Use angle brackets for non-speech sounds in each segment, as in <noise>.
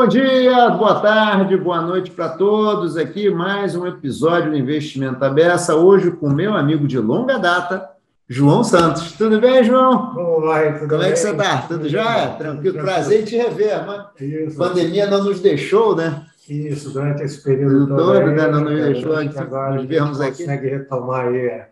Bom dia, boa tarde, boa noite para todos. Aqui mais um episódio do Investimento Abessa, hoje com meu amigo de longa data, João Santos. Tudo bem, João? Como vai? Tudo Como bem? é que você está? Tudo já? Tranquilo? Prazer em te rever. A pandemia não nos deixou, né? Isso, durante esse período todo, todo né? Não nos deixou antes agora nos vermos aqui. consegue retomar aí é,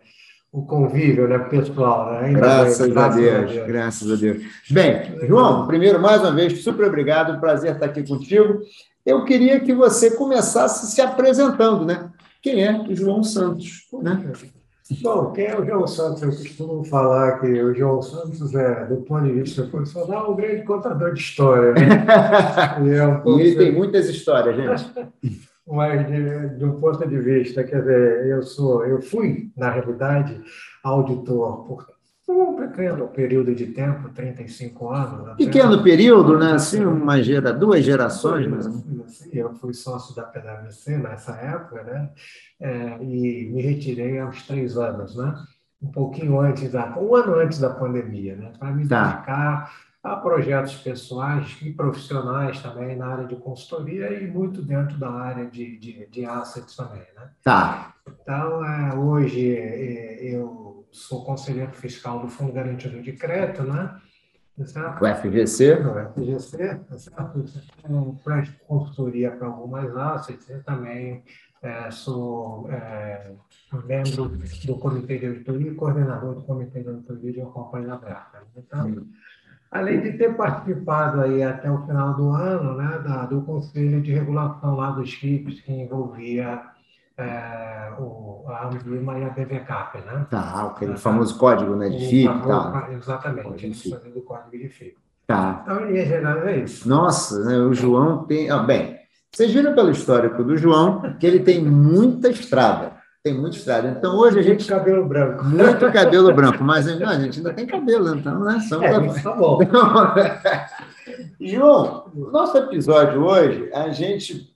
o convívio né, pessoal. Né? Graças, bem, graças, a, Deus, a Deus, graças a Deus. Bem, João, primeiro, mais uma vez, super obrigado, prazer estar aqui contigo. Eu queria que você começasse se apresentando, né? Quem é o João Santos, né? Bom, quem é o João Santos? Eu costumo falar que o João Santos é, do ponto de vista profissional, um grande contador de história. Né? <laughs> e, é um e ele tem muitas histórias, gente. <laughs> Mas, de, de, um ponto de vista, quer dizer, eu sou, eu fui, na realidade, auditor por um pequeno período de tempo, 35 anos. Pequeno período, né? Assim, uma gera, duas gerações, mas... Eu fui sócio da PwC nessa época, né? É, e me retirei aos três anos, né? Um pouquinho antes da, um ano antes da pandemia, né? Para me tá. dedicar a projetos pessoais e profissionais também na área de consultoria e muito dentro da área de, de, de assets também, né? Tá. Então, é, hoje é, eu sou conselheiro fiscal do Fundo Garantido de Crédito, né? Certo? O FGC? O FGC, certo? presto consultoria para algumas assets e também é, sou é, membro do Comitê de Auditoria e coordenador do Comitê de Auditoria de uma companhia aberta. Então, hum. Além de ter participado aí até o final do ano né, da, do Conselho de Regulação lá dos FIPs, que envolvia é, o, a Ambima e a BVCAP, né? Tá, aquele famoso código né, de FIP. Tá. Exatamente, a do código de FIP. Tá. Então, em geral, é isso. Nossa, né, o João tem... Ah, bem, vocês viram pelo histórico do João que ele tem muita estrada. Tem muita estrada. Então hoje a gente. Muito cabelo branco. Muito cabelo branco, mas não, a gente ainda tem cabelo, então, né? Só é, pra... tá bom. <laughs> João, nosso episódio hoje, a gente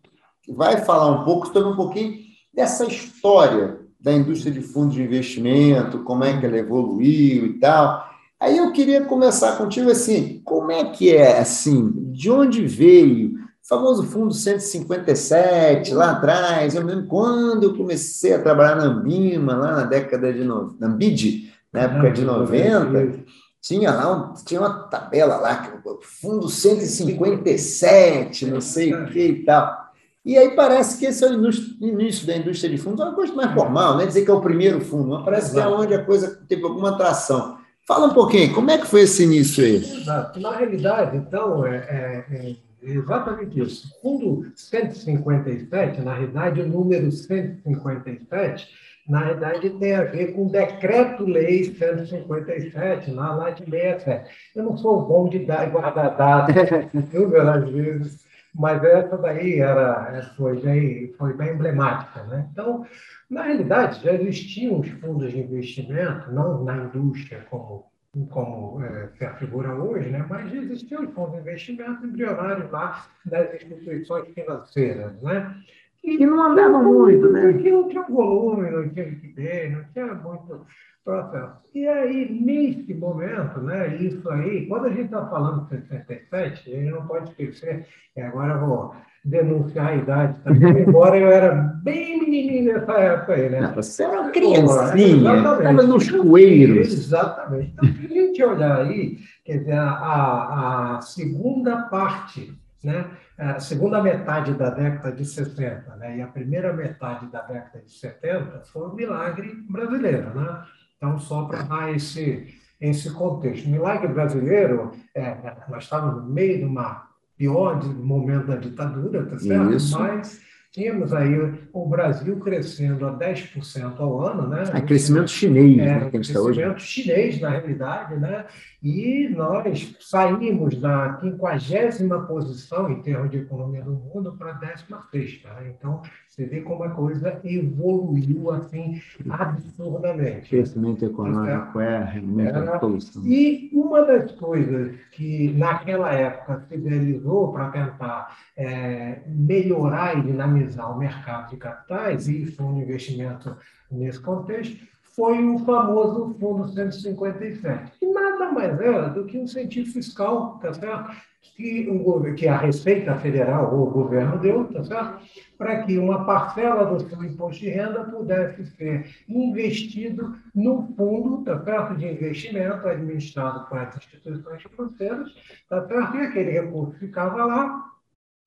vai falar um pouco sobre um pouquinho dessa história da indústria de fundos de investimento, como é que ela evoluiu e tal. Aí eu queria começar contigo assim, como é que é assim, de onde veio famoso fundo 157, lá atrás, eu lembro quando eu comecei a trabalhar na Ambima, lá na década de... No... na Ambid, na época de 90, tinha lá, tinha uma tabela lá, fundo 157, não sei o que e tal. E aí parece que esse é o início da indústria de fundos, é uma coisa mais formal, né? dizer que é o primeiro fundo, mas parece Exato. que é onde a coisa teve alguma atração. Fala um pouquinho, como é que foi esse início aí? Exato. Na realidade, então, é, é, é Exatamente isso. O fundo 157, na realidade, o número 157, na realidade, tem a ver com o decreto-lei 157, na lá de 67. Eu não sou bom de dar, guardar dados, <laughs> viu, às vezes, mas essa daí era, foi, bem, foi bem emblemática. Né? Então, na realidade, já existiam os fundos de investimento, não na indústria como como é, se afigura hoje, né? mas existiam os fundos de investimento embrionários lá das instituições financeiras, né? E, e não andavam muito, né? Porque não tinha volume, não tinha liquidez, não tinha muito processo. E aí, nesse momento, né, isso aí, quando a gente está falando de 67, a gente não pode esquecer, e agora eu vou denunciar a idade também, embora eu era bem menininho nessa época aí, né? Você era uma criancinha, estava nos coeiros. Exatamente. Então, se a gente olhar aí, quer dizer, a, a segunda parte, né? a segunda metade da década de 60 né? e a primeira metade da década de 70 foi um milagre brasileiro, né? Então, só para dar esse, esse contexto. O milagre brasileiro, é, nós estávamos no meio de uma pior momento da ditadura, tá certo? Isso. Mas tínhamos aí o Brasil crescendo a 10% ao ano, né? É crescimento chinês, é, né, que a gente crescimento hoje. chinês, na realidade, né? E nós saímos da 50 posição em termos de economia do mundo para a 16. Né? Então, você vê como a coisa evoluiu assim absurdamente. Crescimento econômico é realmente Era, E uma das coisas que naquela época se realizou para tentar é, melhorar e dinamizar o mercado de capitais, e foi um investimento nesse contexto, foi o famoso Fundo 157, que nada mais era do que um incentivo fiscal, tá certo? Que, o, que a Receita Federal ou o governo deu, tá certo? Para que uma parcela do seu imposto de renda pudesse ser investido no fundo, tá certo? De investimento administrado por essas instituições financeiras, tá certo? E aquele recurso ficava lá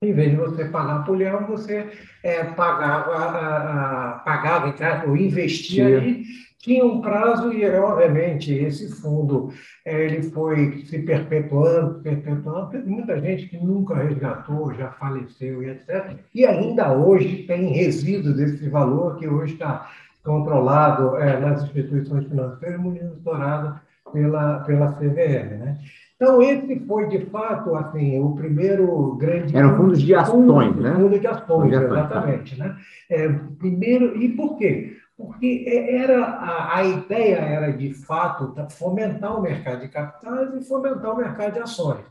em vez de você pagar por leão, você é, pagava, a, a, pagava ou investia ali, tinha um prazo e, obviamente, esse fundo é, ele foi se perpetuando, perpetuando. Teve muita gente que nunca resgatou, já faleceu e etc. E ainda hoje tem resíduos desse valor que hoje está controlado é, nas instituições financeiras, monitorado pela, pela CVM. Né? Então, esse foi, de fato, assim, o primeiro grande... Eram fundos de ações, fundo, né? Fundo de ações, tá. exatamente. Né? É, primeiro, e por quê? Porque era, a, a ideia era, de fato, fomentar o mercado de capitais e fomentar o mercado de ações.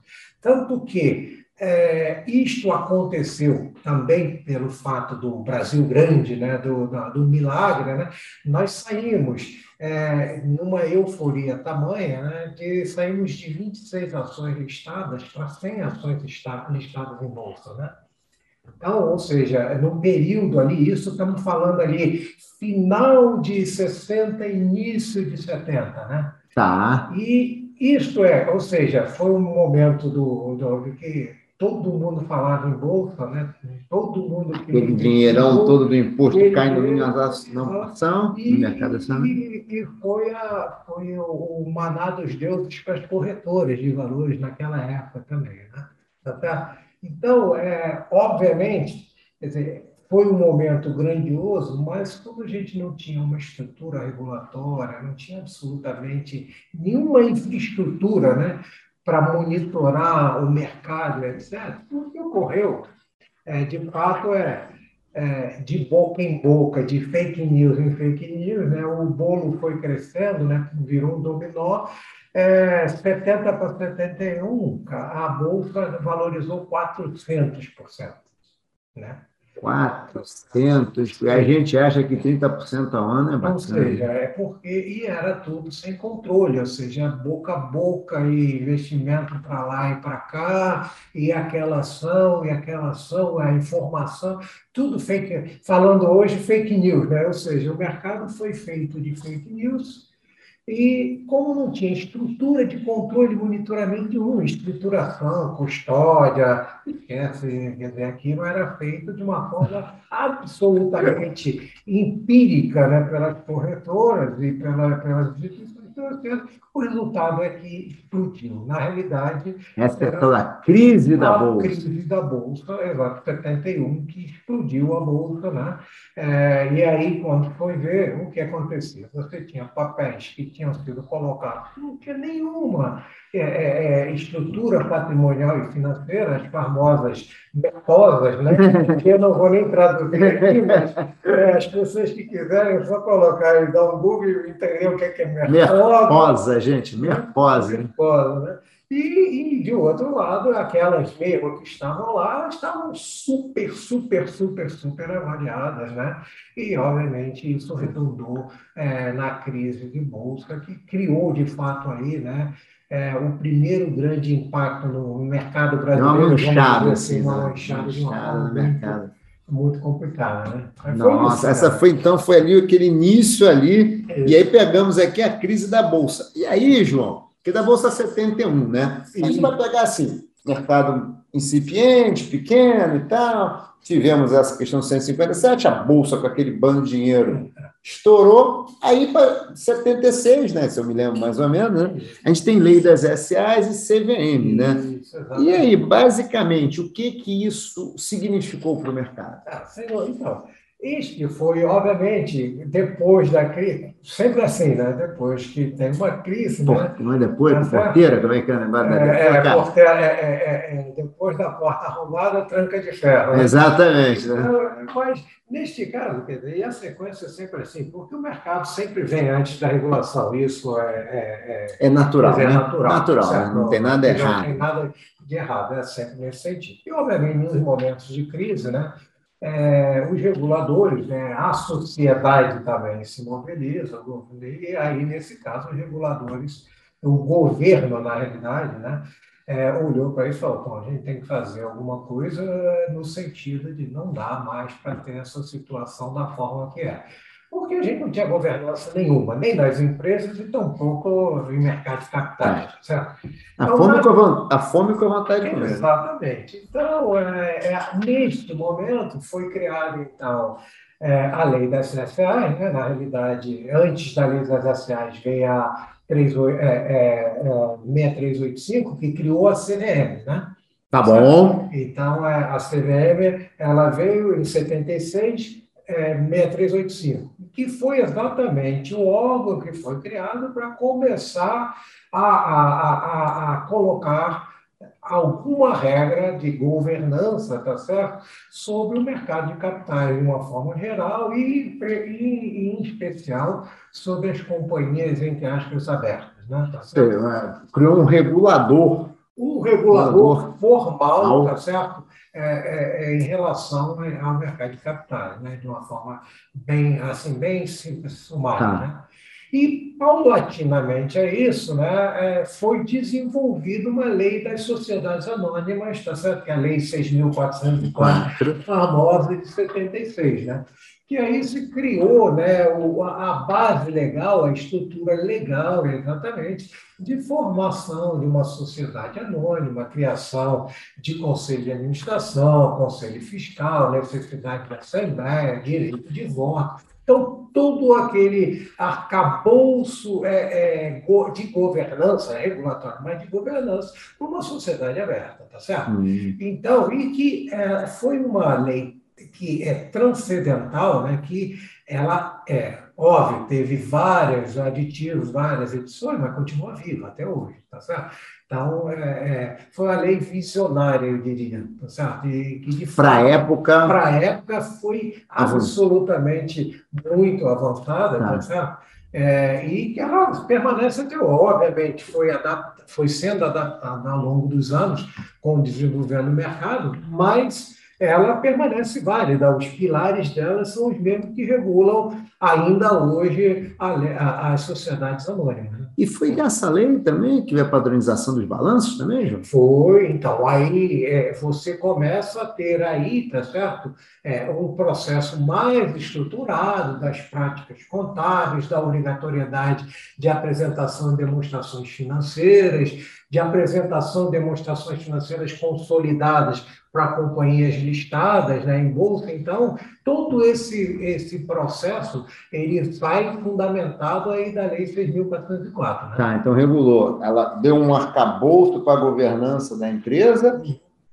Tanto que é, isto aconteceu também pelo fato do Brasil grande, né, do, do, do milagre. Né? Nós saímos é, numa euforia tamanha né, que saímos de 26 ações listadas para 100 ações listadas em bolsa. Né? Então, ou seja, no período ali, isso estamos falando ali, final de 60, início de 70, né? Tá. E isto é, ou seja, foi um momento do, do que todo mundo falava em bolsa, né? Todo mundo que Aquele dinheirão todo do imposto caindo na ação, no mercado acionário. E, e foi, a, foi o, o maná dos deuses para as corretoras de valores naquela época também, né? Tá então, é, obviamente, quer dizer, foi um momento grandioso, mas como a gente não tinha uma estrutura regulatória, não tinha absolutamente nenhuma infraestrutura, né? para monitorar o mercado, etc. O que ocorreu, é, de fato, é, é, de boca em boca, de fake news em fake news, né? o bolo foi crescendo, né? virou um dominó. É, 70 para 71, a Bolsa valorizou 400%. Né? 400, a gente acha que 30% ao ano é bacana. Ou seja, é porque e era tudo sem controle, ou seja, boca a boca e investimento para lá e para cá, e aquela ação, e aquela ação, a informação, tudo fake, falando hoje fake news, né? ou seja, o mercado foi feito de fake news, e como não tinha estrutura de controle e monitoramento nenhum, estruturação, custódia, quer dizer, aquilo era feito de uma forma absolutamente empírica né, pelas corretoras e pela, pelas instituições o resultado é que explodiu. Na realidade. Essa é toda a crise da Bolsa. A crise da Bolsa, exato, 71, que explodiu a Bolsa. Né? É, e aí, quando foi ver o que acontecia, você tinha papéis que tinham sido colocados, não tinha nenhuma é, é, é estrutura patrimonial e financeira, as famosas MEPOSas, né? que <laughs> eu não vou nem traduzir aqui, mas é, as pessoas que quiserem, só colocar e dar um Google e entender o que é MEPOSA. Merposa, gente, merposa. Merposa, né? E, e, de outro lado, aquelas mesmo que estavam lá estavam super, super, super, super avaliadas, né? E, obviamente, isso redundou é, na crise de bolsa, que criou, de fato, aí, né? É, o primeiro grande impacto no mercado brasileiro. Uma manchada, assim, uma né? manchada uma no mercado muito complicada, né? Mas Nossa, isso, essa foi então foi ali aquele início ali e aí pegamos aqui a crise da bolsa. E aí, João, que da bolsa 71, né? A gente vai pegar assim, mercado incipiente, pequeno e tal. Tivemos essa questão 157, a bolsa com aquele bando de dinheiro estourou. Aí para 76, né? Se eu me lembro mais ou menos, né? A gente tem lei das SAs e CVM, né? e aí, basicamente, o que que isso significou para o mercado? Ah, então, isto foi, obviamente, depois da crise, sempre assim, né? Depois que tem uma crise. Por, né? Não é depois, da porteira, como é que é é, é, porteira, é, é, é, depois da porta arrombada, tranca de ferro. Né? Exatamente. Né? Então, mas, neste caso, quer dizer, e a sequência é sempre assim, porque o mercado sempre vem antes da regulação. Isso é. É, é, natural. Dizer, né? natural. natural né? não, não tem nada errado. Não tem nada de errado, é sempre nesse sentido. E, obviamente, nos momentos de crise, né? É, os reguladores, né, a sociedade também se mobiliza, e aí, nesse caso, os reguladores, o governo, na realidade, né, é, olhou para isso e falou: a gente tem que fazer alguma coisa no sentido de não dar mais para ter essa situação da forma que é porque a gente não tinha governança nenhuma, nem nas empresas e tampouco em mercado de capitais. É. Certo? A, então, fome com a, a fome com a vontade de comer. Exatamente. Então, é, é, neste momento, foi criada, então, é, a lei das SAs, né? na realidade, antes da lei das SAs veio a 6385, é, é, que criou a CVM, né? Tá bom. Então, a CVM, ela veio em 76, é, 6385 que foi exatamente o órgão que foi criado para começar a, a, a, a, colocar alguma regra de governança, tá certo, sobre o mercado de capitais de uma forma geral e, e, em especial sobre as companhias entre aspas abertas, né? Tá certo? É, criou um regulador, um regulador, regulador formal, tá certo? É, é, é, em relação ao mercado de capitais, né? de uma forma bem, assim, bem simples, sumária. Tá. Né? E, paulatinamente é isso, né? É, foi desenvolvida uma lei das sociedades anônimas, tá certo? que é a Lei 6.404, famosa de 76, né? Que aí se criou né, a base legal, a estrutura legal, exatamente, de formação de uma sociedade anônima, criação de conselho de administração, conselho fiscal, necessidade de assembleia, direito de voto. Então, todo aquele arcabouço é, é, de governança, regulatório, mas de governança, para uma sociedade aberta, tá certo? Hum. Então, e que é, foi uma lei que é transcendental, né, que ela é, óbvio, teve vários aditivos, várias edições, mas continua viva até hoje, tá certo? Então, é, é, foi uma lei visionária, eu diria, tá certo? E, que Para a época... Para a época foi absolutamente muito avançada, tá, tá certo? É, e que ela permanece até hoje. Obviamente, foi, adapt, foi sendo adaptada ao longo dos anos com o desenvolvimento do mercado, mas ela permanece válida. Os pilares dela são os mesmos que regulam ainda hoje as sociedades anônimas. E foi dessa lei também que veio a padronização dos balanços também, João? Foi, então, aí é, você começa a ter aí, tá certo, é, um processo mais estruturado das práticas contábeis, da obrigatoriedade de apresentação de demonstrações financeiras, de apresentação de demonstrações financeiras consolidadas para companhias listadas né, em bolsa. Então, todo esse, esse processo ele sai fundamentado aí da Lei 6.404. Né? Tá, então regulou. Ela deu um arcabouço para a governança da empresa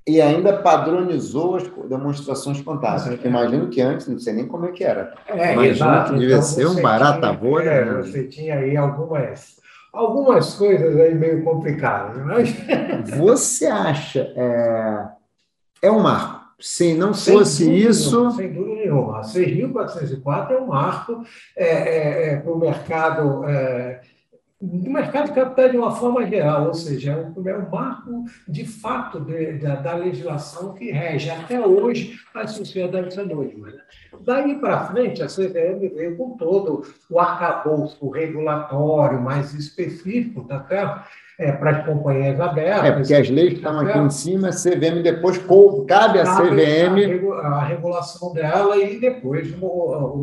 e ainda padronizou as demonstrações contábeis. É. Imagino que antes, não sei nem como é que era. É, Imagino exato. que devia então, ser um barata boa. É, né? Você tinha aí algumas algumas coisas aí meio complicadas, mas... <laughs> Você acha é, é um marco. Se não sem fosse isso. Nenhuma, sem dúvida nenhuma. A 6.404 é um marco é, é, é, para o mercado. Do mercado de capital de uma forma geral, ou seja, é um, é marco de fato de, de, da legislação que rege até hoje as sociedades anônimas. Daí para frente, a CVM veio com todo o arcabouço regulatório mais específico, tá certo? É, para as companhias abertas. É, porque as leis que estão aqui em cima, a CVM depois cabe à CVM. A regulação dela e depois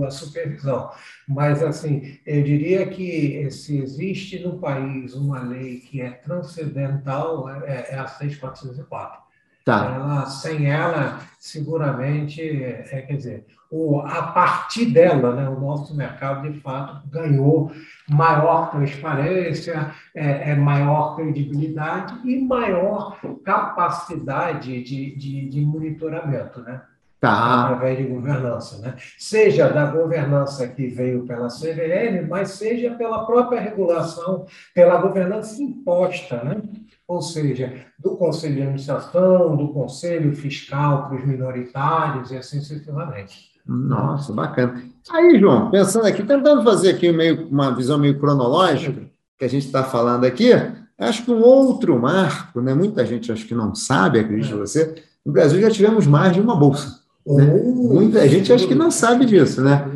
a supervisão. Mas, assim, eu diria que se existe no país uma lei que é transcendental, é, é a 6404. Tá. Ela, sem ela, seguramente, é, quer dizer, a partir dela, né, o nosso mercado, de fato, ganhou maior transparência, é, é maior credibilidade e maior capacidade de, de, de monitoramento, né? Tá. através de governança, né? Seja da governança que veio pela CVM, mas seja pela própria regulação, pela governança imposta, né? Ou seja, do Conselho de Administração, do Conselho Fiscal para os minoritários e assim sucessivamente. Nossa, bacana. Aí, João, pensando aqui, tentando fazer aqui meio, uma visão meio cronológica, que a gente está falando aqui, acho que um outro marco, né? muita gente acho que não sabe, acredito é. você, no Brasil já tivemos mais de uma bolsa. Né? Muita gente acho que não sabe disso, né?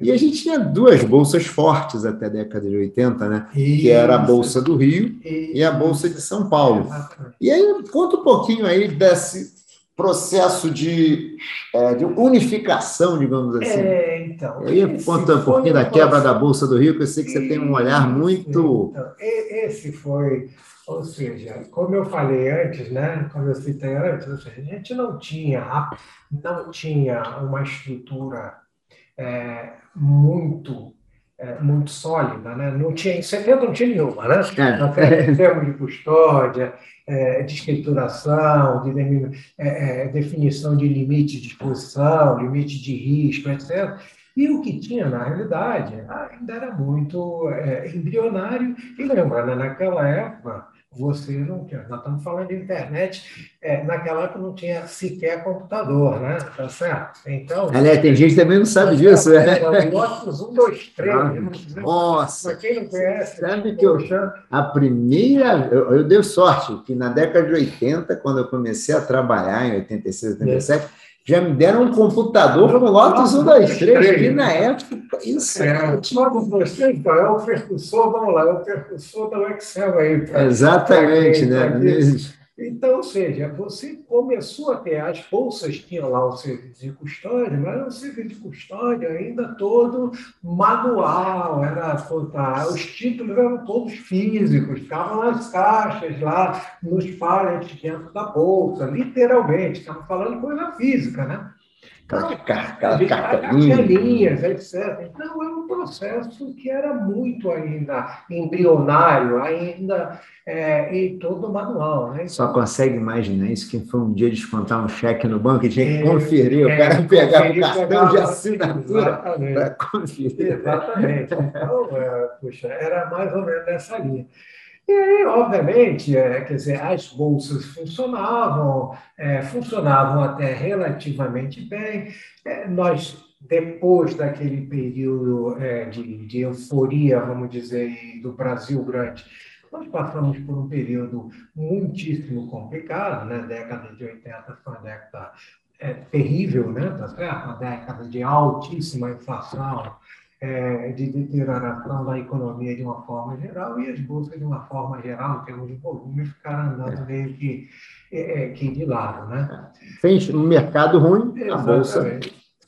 E a gente tinha duas bolsas fortes até a década de 80, né? Isso. Que era a Bolsa do Rio Isso. e a Bolsa de São Paulo. E aí, conta um pouquinho aí desse processo de, é, de unificação, digamos assim. É, então. E aí, conta um pouquinho da quebra da Bolsa do Rio, que eu sei que você tem um olhar muito. Então, esse foi ou seja, como eu falei antes, né, como eu citei antes, a gente não tinha, não tinha uma estrutura é, muito é, muito sólida, né? Não tinha, em 70 não tinha nenhuma, né? É. Em termos de custódia, é, de escrituração, de é, é, definição de limite de exposição, limite de risco, etc. E o que tinha, na realidade, ainda era muito é, embrionário. E lembra, né? naquela época, você não tinha. Nós estamos falando de internet, é, naquela época não tinha sequer computador, né? Tá certo? Então. Aliás, tem gente que também não sabe disso, né? Lotus 1, 2, 3. Nossa! Para quem não conhece. Sabe que eu, a primeira. Eu, eu dei sorte que na década de 80, quando eu comecei a trabalhar, em 86, 87. É já me deram um computador com Lotus 1, 2, 3, e na época, isso é. Lotus 1, 2, 3, então, é o percussor, vamos lá, é o percussor do Excel aí. Pra, Exatamente, pra né? Então, ou seja, você começou a ter, as bolsas tinham lá o serviço de custódia, mas era um serviço de custódia ainda todo manual, era tá, os títulos eram todos físicos, ficavam nas caixas lá, nos pallets dentro da bolsa, literalmente, estamos falando coisa física, né? Cartelinhas, etc. Então, é um processo que era muito ainda embrionário, ainda é, e todo manual. Né? Só consegue imaginar isso, que foi um dia descontar um cheque no banco e tinha que é, conferir, é, o cara pegar o cartão de assinatura para conferir. Exatamente. Então, é, puxa, era mais ou menos nessa linha. E aí, obviamente, é, quer dizer, as bolsas funcionavam, é, funcionavam até relativamente bem. É, nós, depois daquele período é, de, de, euforia, vamos dizer, do Brasil grande, nós passamos por um período muitíssimo complicado, né? Década de 80 foi uma década é, terrível, né? Tá certo? Uma década de altíssima inflação, é, de deterioração da economia de uma forma geral e as bolsas de uma forma geral, em termos de volume, ficaram andando meio que, é, é que de lado. Né? Fez um mercado ruim, Exatamente. a bolsa.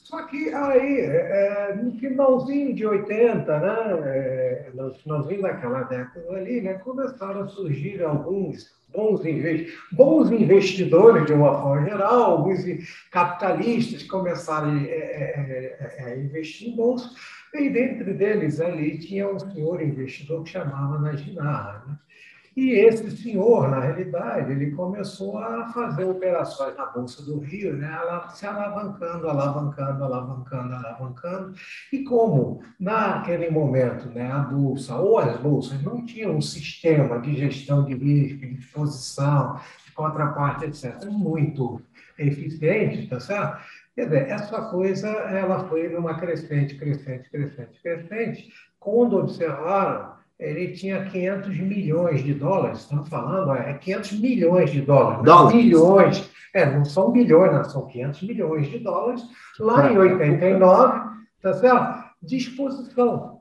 Só que aí, é, no finalzinho de 80, né, é, no finalzinho daquela década ali, né, começaram a surgir alguns bons, bons investidores, de uma forma geral, alguns capitalistas começaram a, é, a investir em bolsa e dentro deles ali tinha um senhor investidor que chamava Najinara. Né? E esse senhor, na realidade, ele começou a fazer operações na Bolsa do Rio, né? se alavancando, alavancando, alavancando, alavancando. E como naquele momento né, a Bolsa ou as bolsas não tinham um sistema de gestão de risco, de exposição, de contraparte, etc., muito eficiente, tá certo? Quer dizer, essa coisa ela foi numa crescente, crescente, crescente, crescente. Quando observaram, ele tinha 500 milhões de dólares, estamos falando, é 500 milhões de dólares, dólares. bilhões, é, não são bilhões, não, são 500 milhões de dólares, lá em 89, tá certo? Disposição.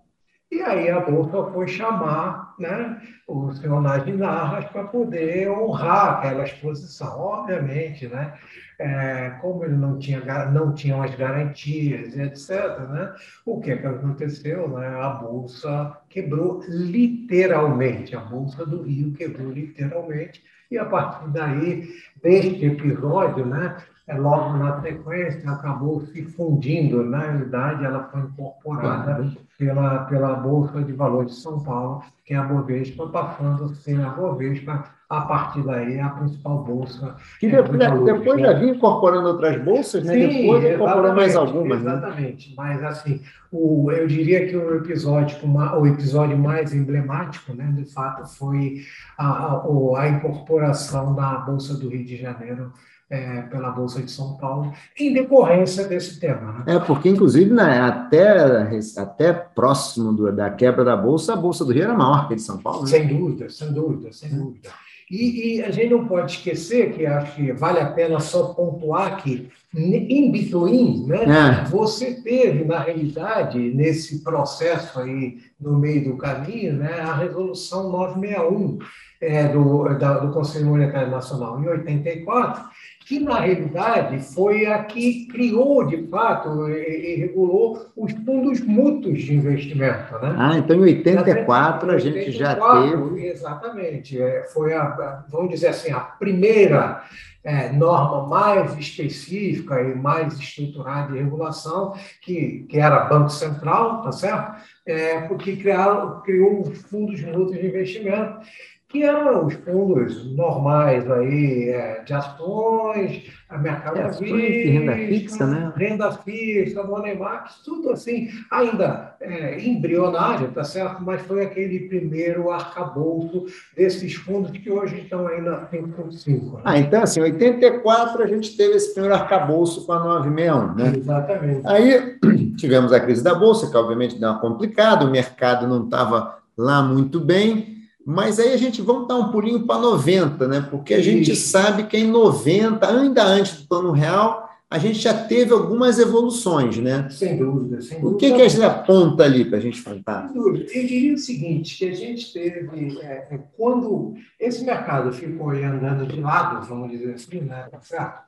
E aí a Bolsa foi chamar né, o senhor Narras para poder honrar aquela exposição. Obviamente, né, é, como ele não tinha não tinham as garantias, etc., né, o que, é que aconteceu? Né, a Bolsa quebrou literalmente, a Bolsa do Rio quebrou literalmente, e a partir daí, deste episódio, né, é, logo na sequência, acabou se fundindo. Na realidade, ela foi incorporada pela, pela Bolsa de Valores de São Paulo, que é a Bovespa, passando a ser a Bovespa, a partir daí, a principal bolsa. Que é, depois, de depois já vinha incorporando outras bolsas, né? Sim, depois incorporando mais algumas. Né? Exatamente, né? mas assim, o, eu diria que o episódio, o episódio mais emblemático, né, de fato, foi a, a, a incorporação da Bolsa do Rio de Janeiro é, pela Bolsa de São Paulo, em decorrência desse tema. Né? É, porque, inclusive, né, até, até próximo do, da quebra da Bolsa, a Bolsa do Rio era maior que a de São Paulo. Né? Sem dúvida, sem dúvida, sem dúvida. E, e, a gente não pode esquecer que acho que vale a pena só pontuar que em between, né, é. você teve, na realidade, nesse processo aí, no meio do caminho, né, a Resolução 961 é, do, da, do Conselho Monetário Nacional, em 84, que, na realidade, foi a que criou, de fato, e, regulou os fundos mútuos de investimento. Né? Ah, então em 84 a gente 84, já teve. Exatamente. É, foi, a, vamos dizer assim, a primeira é, norma mais específica e mais estruturada de regulação, que, que era Banco Central, tá certo? É, porque criaram, criou os fundos mútuos de investimento que eram os fundos normais aí, é, de ações, a mercado é, renda fixa, né? Renda fixa, money market, tudo assim, ainda é, embrionário, tá certo? Mas foi aquele primeiro arcabouço desses fundos que hoje estão ainda em 5. Né? Ah, então assim, em 84 a gente teve esse primeiro arcabouço com a 961, né? Exatamente. Aí <clears throat> tivemos a crise da Bolsa, que obviamente deu uma complicada, o mercado não estava lá muito bem, mas aí a gente vamos dar um pulinho para 90, né? Porque a gente sabe que em 90, ainda antes do plano real, a gente já teve algumas evoluções, né? Sem dúvida, sem dúvida. O que, que a gente aponta ali para a gente contar? Sem dúvida. Eu diria o seguinte, que a gente teve, é, é, quando esse mercado ficou andando de lado, vamos dizer assim, né? Tá certo?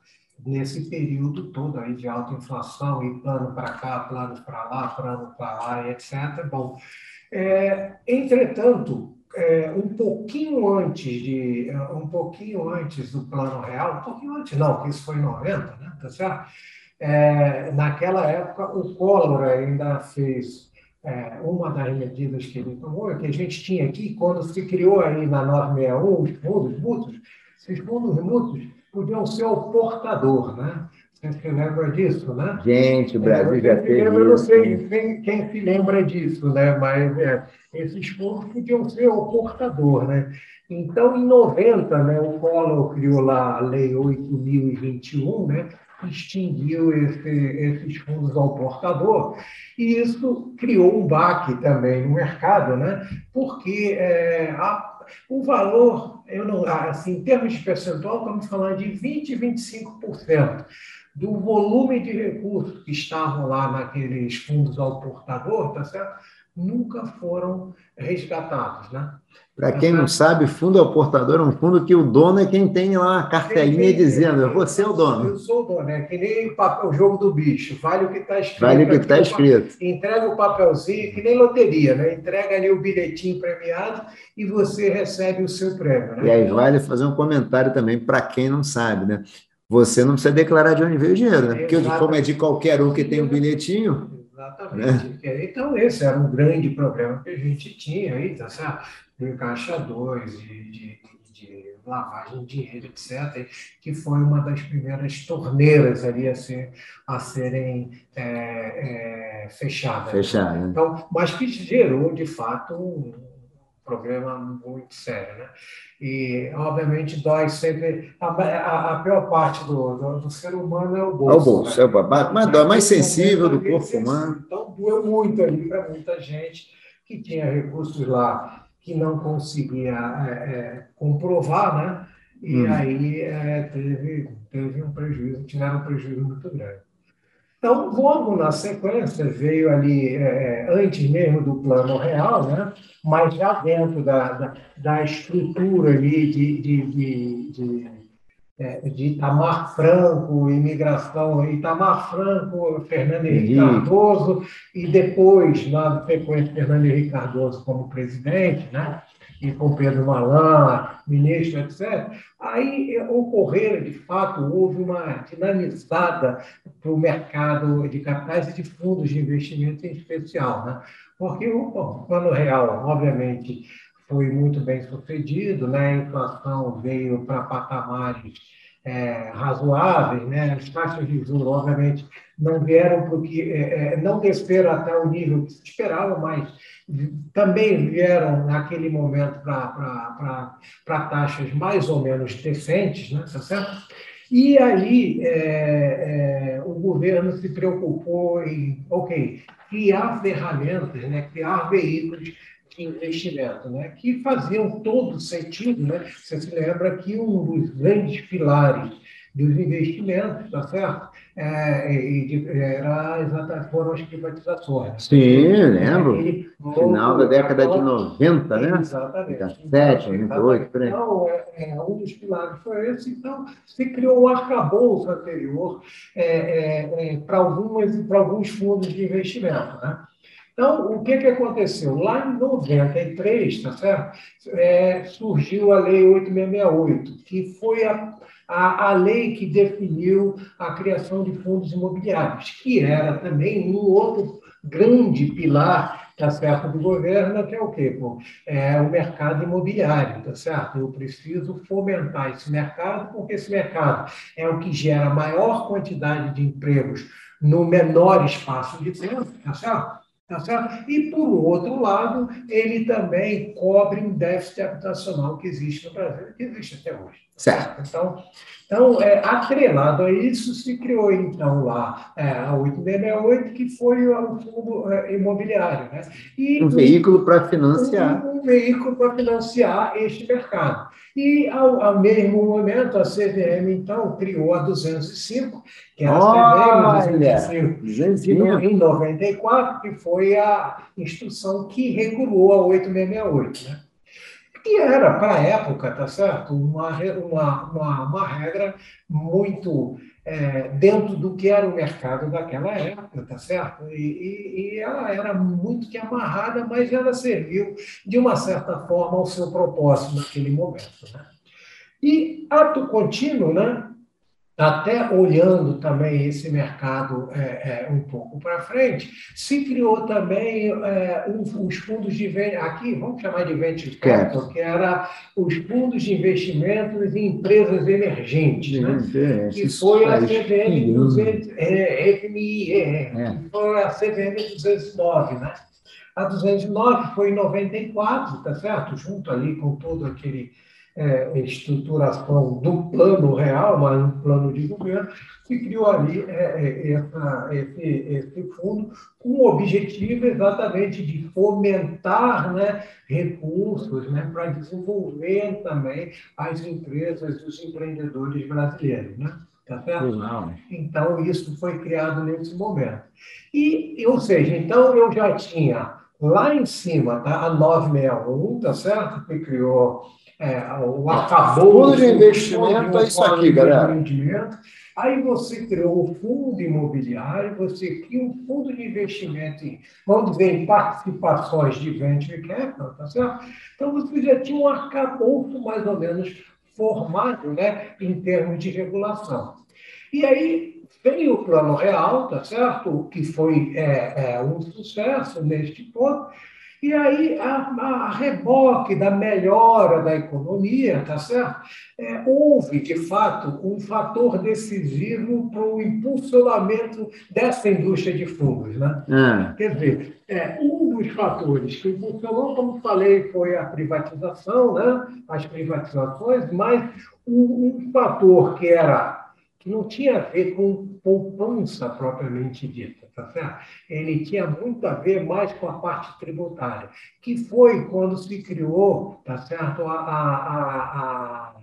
Nesse período todo aí de alta inflação e plano para cá, plano para lá, plano para lá, etc. Bom, é, entretanto, é, um pouquinho antes de um pouquinho antes do plano real, um pouquinho antes não, que isso foi em 90, né? Tá certo? É, naquela época o Collor ainda fez é, uma das medidas que ele tomou, que a gente tinha aqui quando se criou aí na 961 os fundos mútuos, esses fundos mútuos podiam ser o portador, né? Você se lembra disso, né? Gente, o Brasil é, já teve. Eu não sei quem, quem, se lembra disso, né? Mas é, esses fundos podiam ser o portador, né? Então, em 90, né, o Collor criou lá a Lei 8.021, né? extinguiu esse, esses fundos ao portador, e isso criou um baque também no mercado, né? porque é, a, o valor, eu não, assim, em termos de percentual, estamos falando de 20% 25% do volume de recursos que estavam lá naqueles fundos ao portador, tá certo? Nunca foram resgatados. Né? Para quem não sabe, fundo ao portador é um fundo que o dono é quem tem lá a cartelinha tem, dizendo, eu vou ser o dono. Eu sou o dono, é que nem o, jogo do bicho, vale o que está escrito. Vale o que está escrito. Entrega o papelzinho, que nem loteria, né? entrega ali o bilhetinho premiado e você recebe o seu prêmio. Né? E aí vale fazer um comentário também para quem não sabe, né? você não precisa declarar de onde veio o dinheiro, né? Porque como é de qualquer um que tem um bilhetinho. Exatamente. Né? Então, esse era um grande problema que a gente tinha aí, tá certo? De caixa 2, de, de, de, lavagem de dinheiro, etc., que foi uma das primeiras torneiras ali a, ser, a serem é, é, fechadas. Fechada. Então, mas que gerou, de fato, um problema muito sério, né? E, obviamente, dói sempre. A, a, a pior parte do, do, do, ser humano é o bolso. É o bolso, né? é o mas dói mais sensível do corpo humano. Então, doeu muito ali para muita gente que tinha recursos lá que não conseguia é, é, comprovar, né? E hum. aí é, teve, teve um prejuízo, tiveram um prejuízo muito grande. Então, logo na sequência, veio ali, é, é, antes mesmo do plano real, né? mas já dentro da, da, da estrutura ali de, de, de, de, de Itamar Franco, imigração, Itamar Franco, Fernando Henrique Cardoso, e depois, na sequência, Fernando Henrique Cardoso como presidente, né? e com Pedro Malan, ministro, etc., aí ocorreram, de fato, houve uma dinamizada para o mercado de capitais e de fundos de investimento em especial. Né? Porque o plano real, obviamente, foi muito bem sucedido, né? a inflação veio para patamares é, razoáveis, né? as taxas de juros, obviamente, não vieram porque é, é, não desceram até o nível que se esperava, mas também vieram naquele momento para taxas mais ou menos decentes, né? tá certo? E aí é, é, o governo se preocupou em, ok, criar ferramentas, né? criar veículos investimento, né? que faziam todo sentido. Né? Você se lembra que um dos grandes pilares dos investimentos, tá certo? É, e, era exatamente, foram as privatizações. Sim, lembro. E, Final da década de 90, né? Exatamente. 17, 98, por aí. Então, é, é, um dos pilares foi esse. Então, se criou um arcabouço anterior é, é, é para alguns fundos de investimento, né? Então, o que, que aconteceu? Lá em 93, tá certo? É, surgiu a Lei 8668, que foi a, a, a lei que definiu a criação de fundos imobiliários, que era também um outro grande pilar tá certo, do governo, que é o quê? Pô? É o mercado imobiliário, tá certo? Eu preciso fomentar esse mercado, porque esse mercado é o que gera maior quantidade de empregos no menor espaço de tempo, tá certo? Tá certo? E, por outro lado, ele também cobre um déficit habitacional que existe no Brasil, que existe até hoje. Certo. Então, então é, atrelado a isso, se criou, então, lá é, a 868, que foi o fundo é, imobiliário. Né? E, um veículo para financiar. Um, um veículo para financiar este mercado. E, ao, ao, mesmo momento, a CVM, então, criou a 205, que era a CVM 205, em 94, que foi a instrução que regulou a 8668. Né? que era, para a época, tá certo? Uma, uma, uma, uma regra muito é, dentro do que era o mercado daquela época, tá certo? E, e, e, ela era muito que amarrada, mas ela serviu, de uma certa forma, ao seu propósito naquele momento. Né? E ato contínuo, né? Até olhando também esse mercado é, é, um pouco para frente, se criou também é, um, os fundos de aqui vamos chamar de venture capital, que era os fundos de investimentos em empresas emergentes, né? que foi a CVM 200, é, FMI, é, que foi a CVM 209, né? A 209 foi em 94, tá certo? Junto ali com todo aquele é, estruturação do plano real, mas um plano de governo, se criou ali é, é, essa, esse, esse fundo com o objetivo exatamente de fomentar né, recursos né, para desenvolver também as empresas e os empreendedores brasileiros. Né? Tá certo? Então, isso foi criado nesse momento. E, ou seja, então eu já tinha lá em cima tá, a 961, tá certo? Que criou é, o acabou. Fundo de investimento é isso aqui, galera. Aí você criou o fundo imobiliário, você cria um fundo de investimento em, vamos dizer, em participações de venture capital, tá certo? Então você já tinha um arcabouço mais ou menos formado né, em termos de regulação. E aí veio o plano real, tá certo? Que foi é, é, um sucesso neste ponto, e aí, a, a reboque da melhora da economia, tá certo? É, houve, de fato, um fator decisivo para o impulsionamento dessa indústria de fundos. Né? Ah. Quer dizer, é, um dos fatores que impulsionou, como falei, foi a privatização, né? as privatizações, mas um, um fator que era que não tinha a ver com poupança propriamente dita, tá certo? Ele tinha muito a ver mais com a parte tributária, que foi quando se criou, tá certo, a, a, a,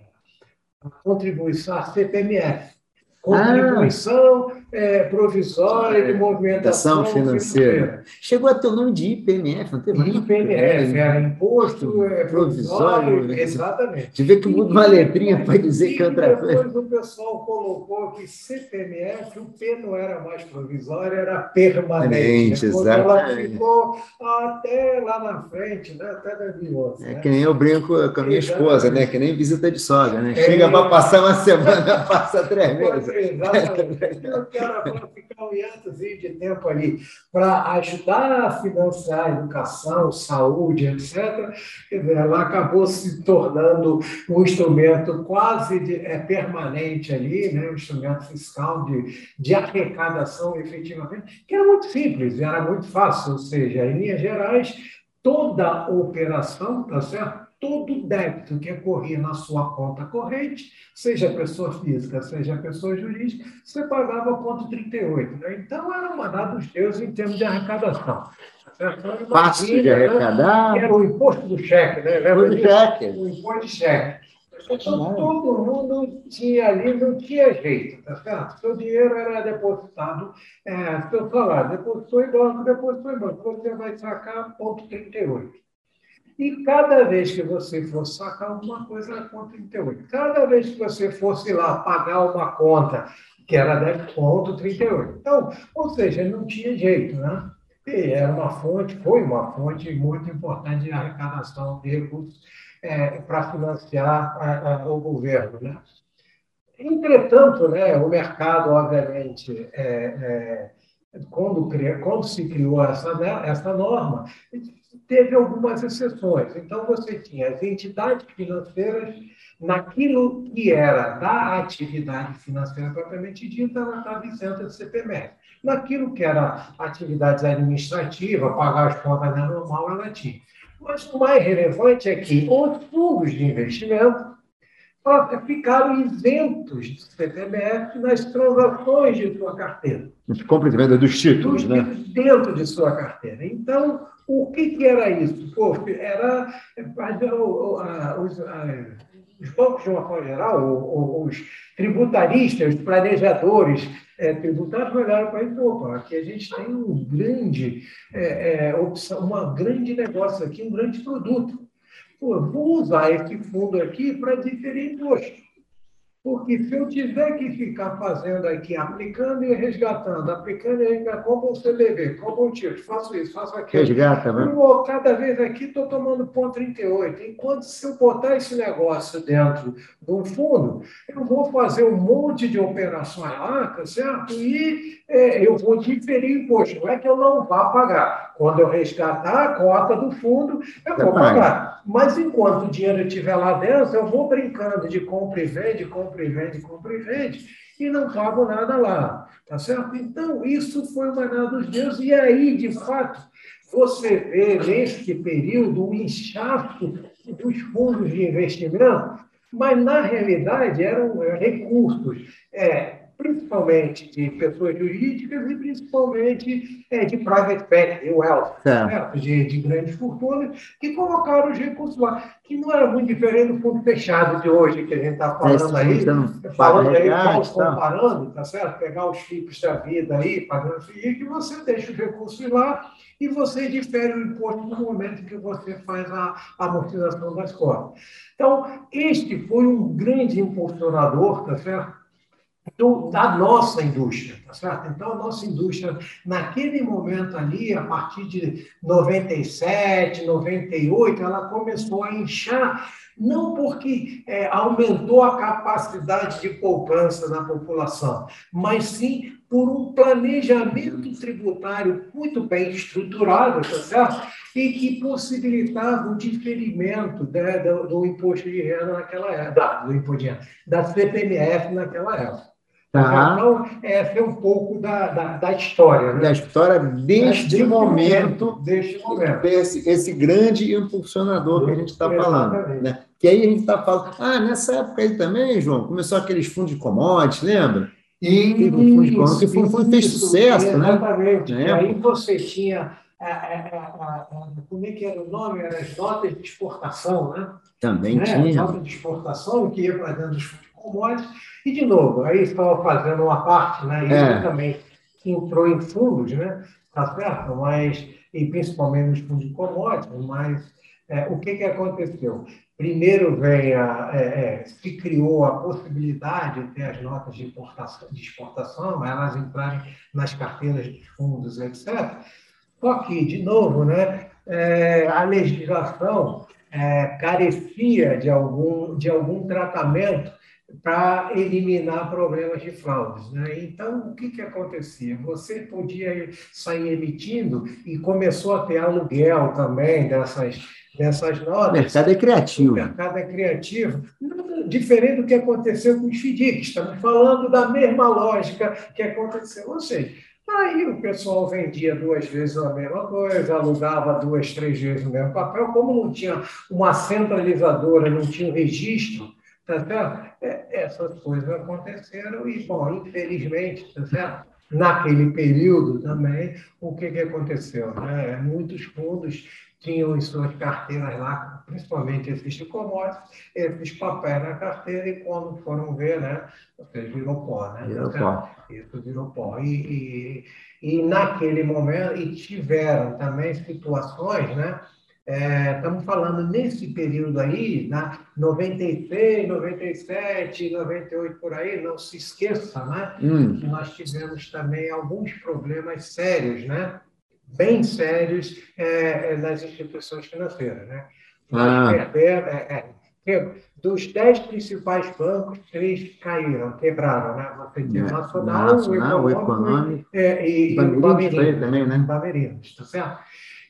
a contribuição, a CPMF, contribuição ah é, provisória de movimentação financeira. financeira. Chegou a ter o nome de IPMF, não teve? IPMF, era Imposto é, Provisório. provisório exatamente. De ver que muda uma letrinha para dizer que é outra coisa. Depois o pessoal colocou que CPMF, o P não era mais provisório, era permanente. Exatamente, né? ela ficou até lá na frente, né? até 2011. É né? que nem eu brinco com a minha esposa, né? que nem visita de sogra. Né? Chega é... para passar uma <laughs> semana, passa três meses. Exatamente <laughs> era para ficar um hiatozinho de tempo ali para ajudar a financiar a educação, saúde, etc. Ela acabou se tornando um instrumento quase de, é, permanente ali, né? um instrumento fiscal de, de arrecadação efetivamente, que era muito simples, era muito fácil, ou seja, em linhas gerais, toda operação, tá certo? Todo débito que ocorria na sua conta corrente, seja pessoa física, seja pessoa jurídica, você pagava ponto 38. Né? Então, era uma dada dos deuses em termos de arrecadação. Fácil de arrecadar. Né? Era o imposto do cheque, né? Lembra do cheque. O imposto de cheque. Então, todo mundo tinha ali, não tinha jeito, tá certo? Seu dinheiro era depositado, é, seu salário depositou em banco, depositou em banco. Você vai sacar ponto 38. E cada vez que você fosse sacar alguma coisa, era ponto 38. Cada vez que você fosse lá pagar uma conta, que era ponto 38. Então, ou seja, não tinha jeito, né? E era uma fonte, foi uma fonte muito importante de arrecadação de recursos é, para financiar a, a, o governo. Né? Entretanto, né, o mercado, obviamente, é, é, quando, quando se criou essa, né, essa norma, teve algumas exceções. Então, você tinha as entidades financeiras, naquilo que era da atividade financeira propriamente dita, ela estava isenta de CPMF. Naquilo que era atividades administrativas, pagar as contas normal, ela tinha. Mas o mais relevante é que os fundos de investimento ficaram isentos de CPMF nas transações de sua carteira. Compra e venda dos títulos, dos, né? Dentro de sua carteira. Então, o que, que era isso? Pô, era os, os bancos, de uma forma geral, os tributaristas, os planejadores é, tributários olharam para isso, opa, aqui a gente tem um grande, é, é, opção, uma grande negócio aqui, um grande produto. Pô, vou usar esse fundo aqui para diferir imposto. Porque se eu tiver que ficar fazendo aqui, aplicando e resgatando, aplicando e resgatando, como um CDB, como um tiro, faço isso, faço aquilo. Resgata, né? Eu, cada vez aqui estou tomando ponto 38. Enquanto se eu botar esse negócio dentro de um fundo, eu vou fazer um monte de operações lá, tá certo? E é, eu vou diferir imposto. Não é que eu não vá pagar. Quando eu resgatar a cota do fundo, eu vou pagar. Mas enquanto o dinheiro estiver lá dentro, eu vou brincando de compra e vende, compra e vende, compra e vende, e não pago nada lá. Tá certo? Então, isso foi o maná dos deuses. E aí, de fato, você vê neste período o inchaço dos fundos de investimento, mas na realidade eram recursos. É, principalmente de pessoas jurídicas e principalmente é, de private equity, wealth, né? de, de grandes fortunas, que colocaram os recursos lá, que não era muito diferente do fundo fechado de hoje, que a gente está falando aí, falando aí, estamos comparando, tá certo? Pegar os FIPs da vida aí, pagando FII, que você deixa os recursos lá e você difere o imposto no momento que você faz a amortização das cotas. Então, este foi um grande impulsionador, tá certo? Do, da nossa indústria, tá certo? Então, a nossa indústria, naquele momento ali, a partir de 97, 98, ela começou a inchar, não porque é, aumentou a capacidade de poupança da população, mas sim por um planejamento tributário muito bem estruturado, tá certo? E que possibilitava o diferimento né, do, do, imposto de renda naquela época, do imposto de renda, da CPMF naquela época. Tá. Então, essa é um pouco da, da, da história. Né? Da história deste momento, momento, deste momento. Esse, esse grande impulsionador que a gente está falando. Né? Que aí a gente está falando, ah, nessa época aí também, João, começou aqueles fundos de commodities, lembra? E Teve um fundo de commodities que foi, foi, fez sucesso, né? Exatamente. É. Aí você tinha, a, a, a, como é que era o nome? Era as notas de exportação, né? Também né? tinha. As notas de exportação que ia para dentro dos fundos commodities. E, de novo, aí estava fazendo uma parte, né? Isso é. também entrou em fundos, né? Tá certo? Mas, e principalmente nos fundos de commodities, mas é, o que, que aconteceu? Primeiro vem a, é, é, se criou a possibilidade de ter as notas de, importação, de exportação, elas entrarem nas carteiras de fundos, etc. Só que, de novo, né, é, a legislação é, carecia de algum, de algum tratamento para eliminar problemas de fraudes. Né? Então, o que, que acontecia? Você podia sair emitindo e começou a ter aluguel também dessas, dessas notas. O mercado é criativo. O mercado é criativo. Diferente do que aconteceu com os FDICs. Estamos falando da mesma lógica que aconteceu. Ou seja, Aí o pessoal vendia duas vezes a mesma coisa, alugava duas, três vezes o mesmo papel. Como não tinha uma centralizadora, não tinha um registro, Tá certo? É, essas coisas aconteceram e, bom, infelizmente, tá certo? naquele período também, o que, que aconteceu? Né? Muitos fundos tinham em suas carteiras lá, principalmente esses de commodities, esses papéis na carteira, e quando foram ver, né, você virou pó, né? Virou pó. Isso virou pó. E, e, e naquele momento, e tiveram também situações, né? É, estamos falando nesse período aí, na 96, 97, 98 por aí, não se esqueça, né? Hum. Que nós tivemos também alguns problemas sérios, né? Bem sérios é, é nas instituições financeiras, né? Ah. Perder, é, é, dos dez principais bancos, três caíram, quebraram, né? Você tinha o Nacional, o Econômico, é, e, e o Bamerinos, também, né? Bamerinos, tá certo?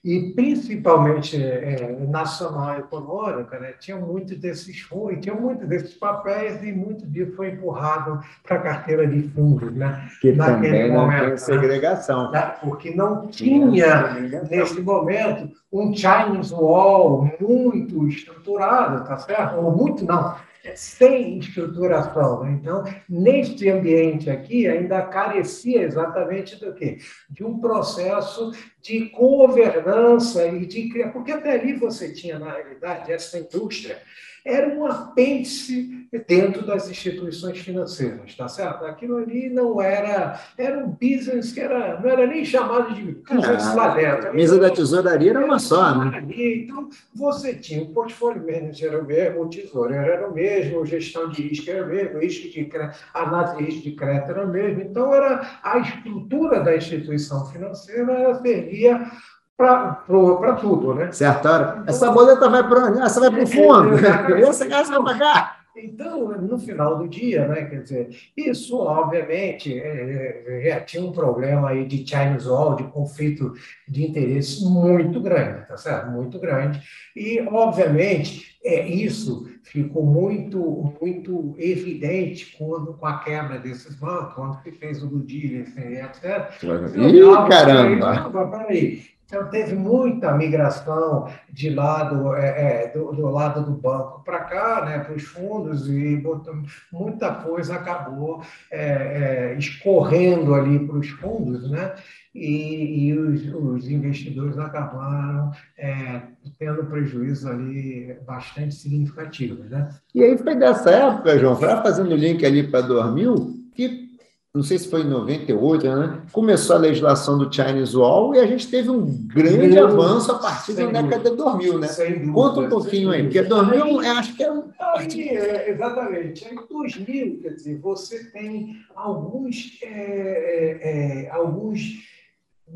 E principalmente é, nacional econômica, né, tinha muito desses fundos, tinha muito desses papéis e muito disso foi empurrado para a carteira de fundos, né? Que também não momento, tem né? segregação. Né? Porque não tinha, nesse momento, um Chinese Wall muito estruturado, tá certo? Ou muito não, sem estruturação. Né? Então, neste ambiente aqui, ainda carecia exatamente do quê? De um processo de governança e de. Porque até ali você tinha, na realidade, essa indústria era um apêndice dentro das instituições financeiras, tá certo? Aquilo ali não era, era um business que era, não era nem chamado de business ah, lá dentro. A mesa da tesouraria era uma só, né? Então, você tinha o portfólio manager era o mesmo, o tesoureiro era o mesmo, a gestão de risco era o mesmo, risco de análise de risco de crédito era o mesmo. Então, era a estrutura da instituição financeira servia para tudo, né? Certo. Essa boleta vai para onde? Essa vai para o fundo. <laughs> Essa gasta vai pagar. Então, no final do dia, né, quer dizer, isso, obviamente, é, é, é, tinha um problema aí de Chinese Wall, de conflito de interesses muito grande, tá certo? Muito grande. E, obviamente, é, isso ficou muito, muito evidente quando, com a quebra desses bancos, quando se fez o do etc. Ih, caramba! Peraí, então, teve muita migração de lado, é, é, do, do, lado do banco para cá, né, para os fundos, e botou, muita coisa acabou é, é escorrendo ali para os fundos, né, e, e os, os, investidores acabaram é, tendo prejuízos ali bastante significativos. Né? E aí foi dessa época, João, fazendo o link ali para 2000, que não sei se foi em 98, né? começou a legislação do Chinese Wall e a gente teve um grande Meu, avanço a partir da década de 2000, né? Conta um pouquinho aí, porque 2000 eu acho que é um... Aí, é, exatamente. Em 2000, quer dizer, você tem alguns, é, é, é, alguns,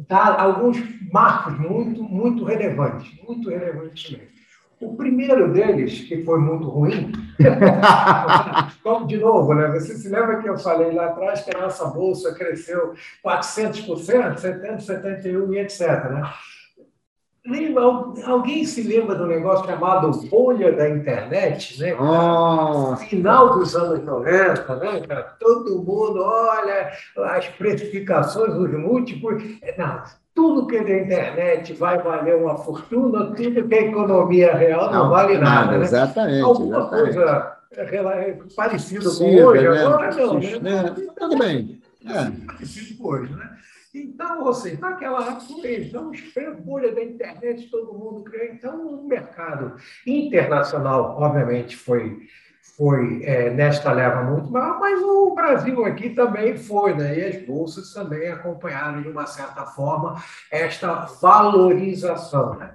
tá, alguns marcos muito, muito relevantes, muito relevantes mesmo. O primeiro deles, que foi muito ruim, <laughs> de novo, né? você se lembra que eu falei lá atrás que a nossa bolsa cresceu 400%, 70, 71 e etc. Né? alguém se lembra do negócio chamado bolha da internet, né? Final dos anos 90, né? Todo mundo olha as precificações, os múltiplos. Não, tudo que é da internet vai valer uma fortuna, tudo que é economia real não, não vale nada. nada né? Exatamente. Alguma exatamente. coisa é, parecida com hoje, né? agora não. Né? né? Tudo bem. É. Parecido com hoje, né? Então, assim, naquela época, então, bolha da internet, todo mundo criou. Então, o mercado internacional, obviamente, foi foi é, nesta leva muito maior, mas o Brasil aqui também foi, né? e as bolsas também acompanharam, de uma certa forma, esta valorização, né?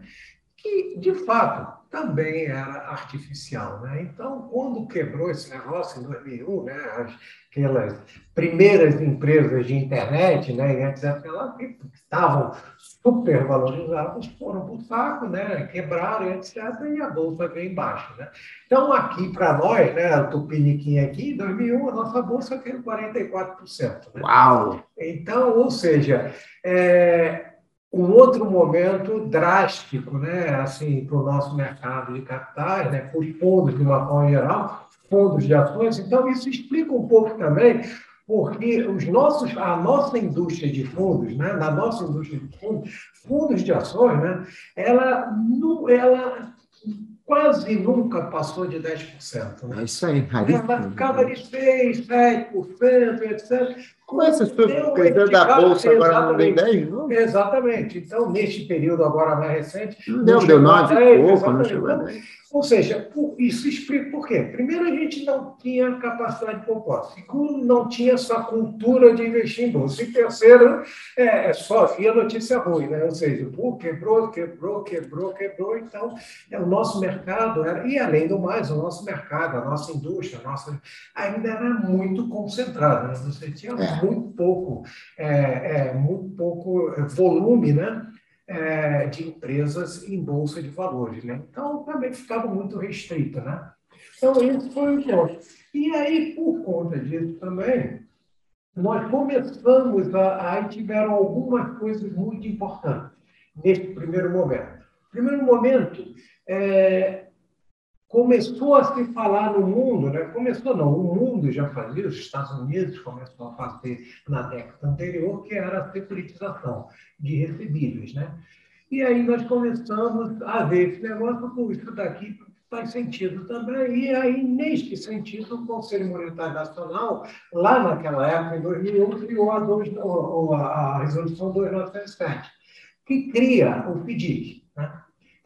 que, de fato, também era artificial. Né? Então, quando quebrou esse negócio em 2001, né, aquelas primeiras empresas de internet, né, etc., que estavam super valorizadas, foram para o saco, né, quebraram, etc., e a bolsa veio embaixo. Né? Então, aqui para nós, né, a Tupiniquim aqui, em 2001, a nossa bolsa caiu 44%. Né? Uau! Então, ou seja, é, um outro momento drástico, né, assim, para o nosso mercado de capitais, né, para os fundos de uma forma geral, fundos de ações. Então, isso explica um pouco também porque os nossos, a nossa indústria de fundos, né, na nossa indústria de fundos, fundos de ações, né, ela, ela quase nunca passou de 10%. Né? É isso aí, Ela ficava de 6%, 7%, etc Com essa crescendo da Bolsa agora não deu 10 não? Exatamente. Então, neste período agora mais recente... Não deu, deu 9 e pouco, não chegou a 10. Ou seja, isso explica por quê? Primeiro, a gente não tinha capacidade de propósito. Segundo, não tinha essa cultura de investir em bolsa. E terceiro, é, é só havia notícia ruim, né? Ou seja, pô, quebrou, quebrou, quebrou, quebrou. Então, é, o nosso mercado, era, e além do mais, o nosso mercado, a nossa indústria, a nossa, ainda era muito concentrada. Né? Você tinha é. Muito pouco, é, é, muito pouco volume, né? é, de empresas em bolsa de valores. Né? Então, também ficava muito restrita. Né? Então, isso foi o ponto. E aí, por conta disso também, nós começamos a. Aí tiveram algumas coisas muito importantes nesse primeiro momento. Primeiro momento, é, começou a se falar no mundo, né? começou não, o mundo já fazia, os Estados Unidos começou a fazer na década anterior, que era a securitização de recebíveis. Né? E aí nós começamos a ver esse negócio, com isso daqui faz sentido também. E aí, neste sentido, o Conselho Monetário Nacional, lá naquela época, em 2001, criou a, a Resolução 2977, que cria o FDIC. Né?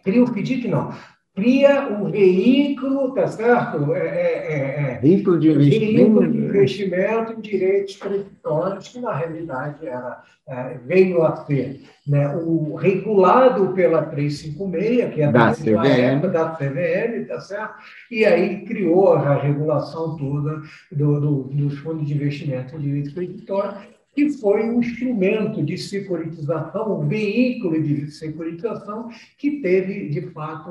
Cria o FDIC, não, cria um veículo, tá certo? É, é, é, é, veículo de investimento. Veículo de investimento em direitos creditórios, que na realidade era, é, veio a ser né, o regulado pela 356, que é da, da CVM. da CVM, tá certo? E aí criou a regulação toda do, do, dos fundos de investimento em direitos creditórios que foi um instrumento de securitização, um veículo de securitização que teve, de fato,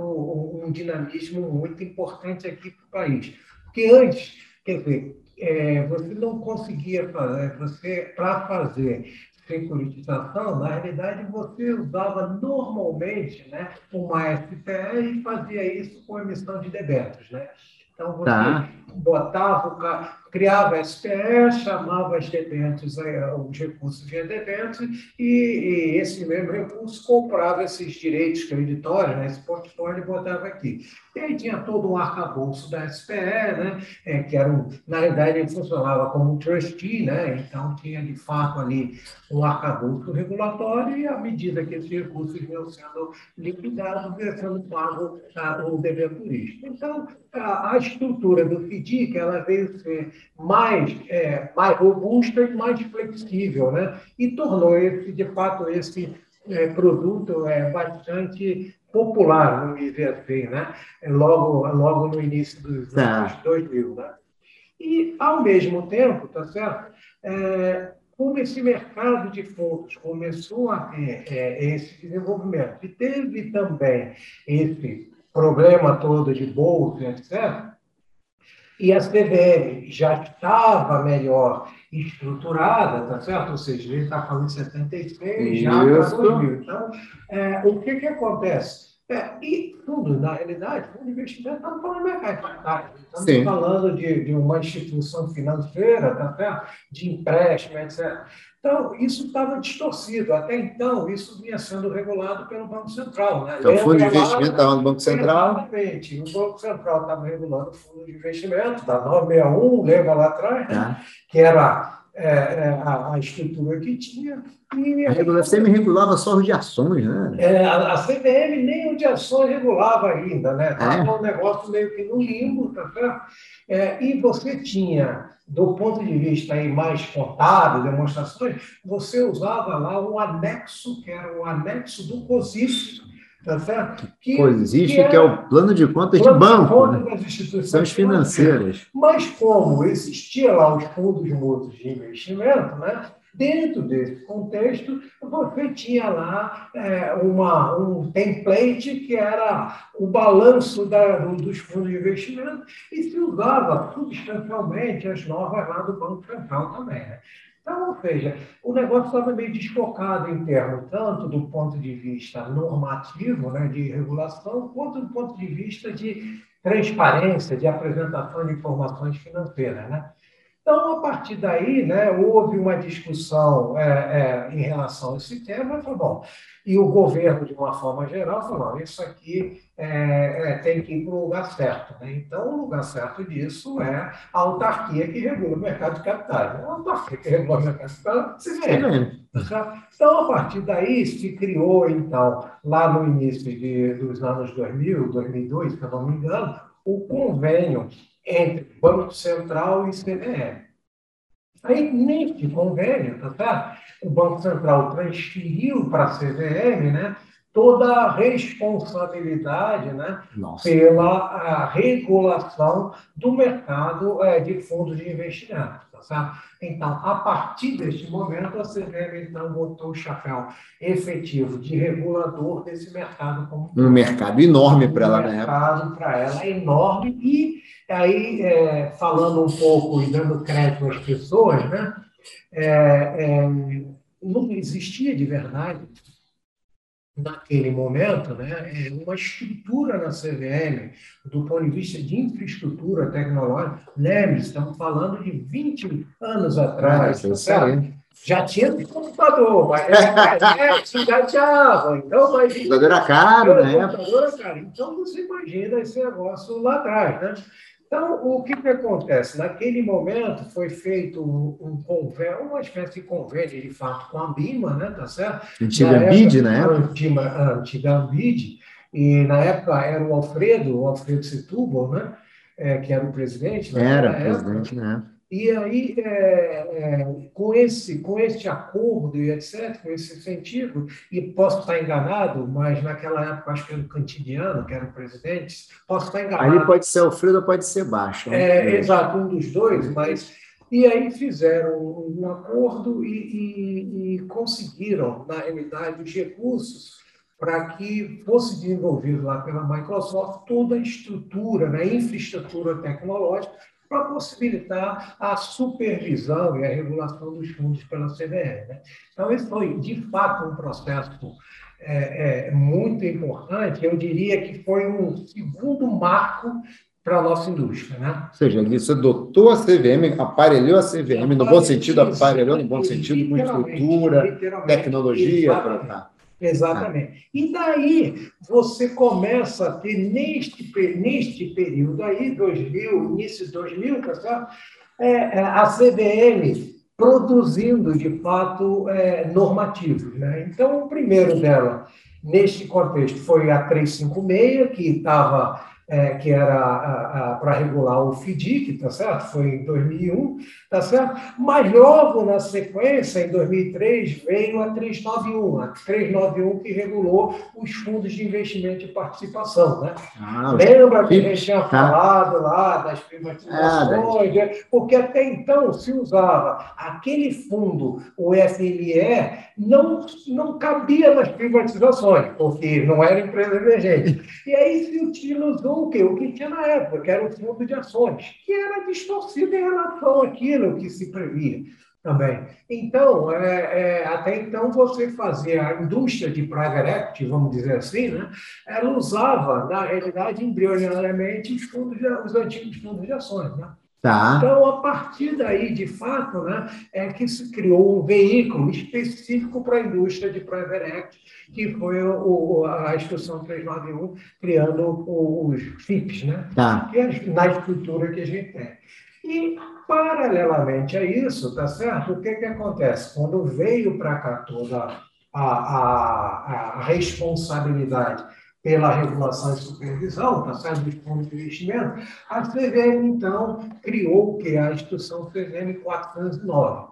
um dinamismo muito importante aqui para o país. Porque antes, quer dizer, é, você não conseguia fazer, você, para fazer securitização, na realidade, você usava normalmente né, uma SPE e fazia isso com emissão de debêntures. Né? Então, você tá. Botava, criava SPE, chamava as debêntures, os recursos de debêntures, e, e, esse mesmo recurso comprava esses direitos creditórios, né, esse portfólio, e botava aqui. E aí tinha todo um arcabouço da SPE, né, é, que era um, na realidade ele funcionava como um trustee, né, então tinha de fato ali um arcabouço regulatório, e à medida que esses recursos iam sendo liquidados, ia sendo pago tá, o debenturista. Então, a, a estrutura do FDIC ela veio ser mais, é, mais robusta e mais flexível, né? e tornou esse, de fato, esse é, produto é, bastante popular, vamos dizer assim, né? É, logo, logo no início dos tá. anos 2000. Né? E, ao mesmo tempo, tá certo? É, como esse mercado de fundos começou a ter é, esse desenvolvimento e teve também esse problema todo de bolsa, etc., e a CBM já estava melhor estruturada, tá certo? Ou seja, ele está falando de 76, Isso. já para 2000. Então, é, o que, que acontece? É, e tudo, na realidade, o investimento estamos falando de mercado. Estamos Sim. falando de, de uma instituição financeira, tá certo? de empréstimo, etc. Então, isso estava distorcido. Até então, isso vinha sendo regulado pelo Banco Central. Né? Então, o fundo de investimento estava no Banco Central? Exatamente. O Banco Central estava regulando o fundo de investimento, da 961, lembra lá atrás, né? Ah. que era é, é, a, a, estrutura que tinha. E a, regula, CM regulava só os de ações, né? É, a, a CVM nem o de ações regulava ainda, né? Estava é. um negócio meio que no limbo, tá certo? É, e você tinha do ponto de vista aí mais contábil, demonstrações, você usava lá um anexo, que era o anexo do COSIF, tá certo? Que, COSIF, que, que, é o plano de contas plano de banco, de contas né? das instituições financeiras. Mas como existia lá os fundos mútuos de investimento, né? Dentro desse contexto, você tinha lá é, uma, um template que era o balanço da, dos fundos de investimento e se usava substancialmente as normas lá do Banco Central também. Né? Então, ou seja, o negócio estava meio desfocado em termos tanto do ponto de vista normativo, né, de regulação, quanto do ponto de vista de transparência, de apresentação de informações financeiras. Né? Então, a partir daí, né, houve uma discussão é, é, em relação a esse tema, falou, bom, e o governo, de uma forma geral, falou, isso aqui é, é tem que ir para o lugar certo. Né? Então, o lugar certo disso é a autarquia que regula o mercado de capitais. Né? A autarquia que regula o mercado de capitais se vende. Então, a partir daí, se criou, então, lá no início de, dos anos 2000, 2002, se eu não me engano, o convênio entre Banco Central e CBE. Aí, neste convênio, tá certo? o Banco Central transferiu para a CVM né, toda a responsabilidade né, pela regulação do mercado é, de fundos de investimento. Tá certo? Então, a partir deste momento, a CVM então, botou o chapéu efetivo de regulador desse mercado. Como um mercado enorme para ela, né? Um mercado para ela enorme e aí, é, falando um pouco e dando crédito às pessoas, né, é, é, não existia de verdade, naquele momento, né, é, uma estrutura na CVM, do ponto de vista de infraestrutura tecnológica. Lembre, estamos falando de 20 anos atrás. Ah, já tinha computador, mas <laughs> internet engateava. Então, mas. Computador era caro, né? Computador era caro. Então, você imagina esse negócio lá atrás, né? Então, o que, que acontece? Naquele momento foi feito um, convênio, uma espécie de convênio, de fato, com a BIMA, né? Tá certo? Antiga Ambid, né? Antiga, antiga Ambid, e na época era o Alfredo, o Alfredo Setúbal, né? É, que era o presidente. Era, presidente, né? E aí, é, é, com, esse, com esse acordo e etc., com esse incentivo, e posso estar enganado, mas naquela época, acho que era o Cantiniano, que era o presidente, posso estar enganado. Ali pode ser Alfredo ou pode ser Baixo. Né? É, exato, um dos dois, mas. E aí fizeram um acordo e, e, e conseguiram, na realidade, os recursos para que fosse desenvolvido lá pela Microsoft toda a estrutura, né, infraestrutura tecnológica para possibilitar a supervisão e a regulação dos fundos pela CBE. Né? Então, esse foi, de fato, um processo é, é, muito importante. Eu diria que foi um segundo marco para a nossa indústria. Né? Ou seja, isso adotou a CVM, aparelhou a CVM, no bom sentido, aparelhou no bom sentido, com estrutura, tecnologia para Exatamente. E daí você começa a ter, neste, neste período aí, 2000, início de 2000, tá? É, é a CBM produzindo, de fato, é, normativos. Né? Então, o primeiro dela, neste contexto, foi a 356, que estava é, que era para regular o FDIC, tá certo? Foi em 2001, tá certo? Mas logo na sequência, em 2003, veio a 391, a 391 que regulou os fundos de investimento e participação, né? Ah, Lembra que a gente tinha tá. falado lá das privatizações? Ah, porque até então se usava aquele fundo, o FME, não, não cabia nas privatizações, porque não era empresa emergente. E aí se utilizou o quê? O que tinha na época, que era o fundo de ações, que era distorcido em relação àquilo que se previa também. Então, é, é, até então, você fazia a indústria de private equity, vamos dizer assim, né? ela usava, na realidade, embrionariamente, os, fundos de, os antigos fundos de ações. Né? Tá. Então, a partir daí, de fato, né, é que se criou um veículo específico para a indústria de private equity, que foi o, a Instrução 391, criando os FIPs, né? Tá. Que é na estrutura que a gente tem. E, paralelamente a isso, tá certo? O que, que acontece? Quando veio para cá toda a, a, a responsabilidade pela regulação e supervisão, tá certo? Dos fundos de investimento, a CVM, então, criou o que? A Instrução CVM 409,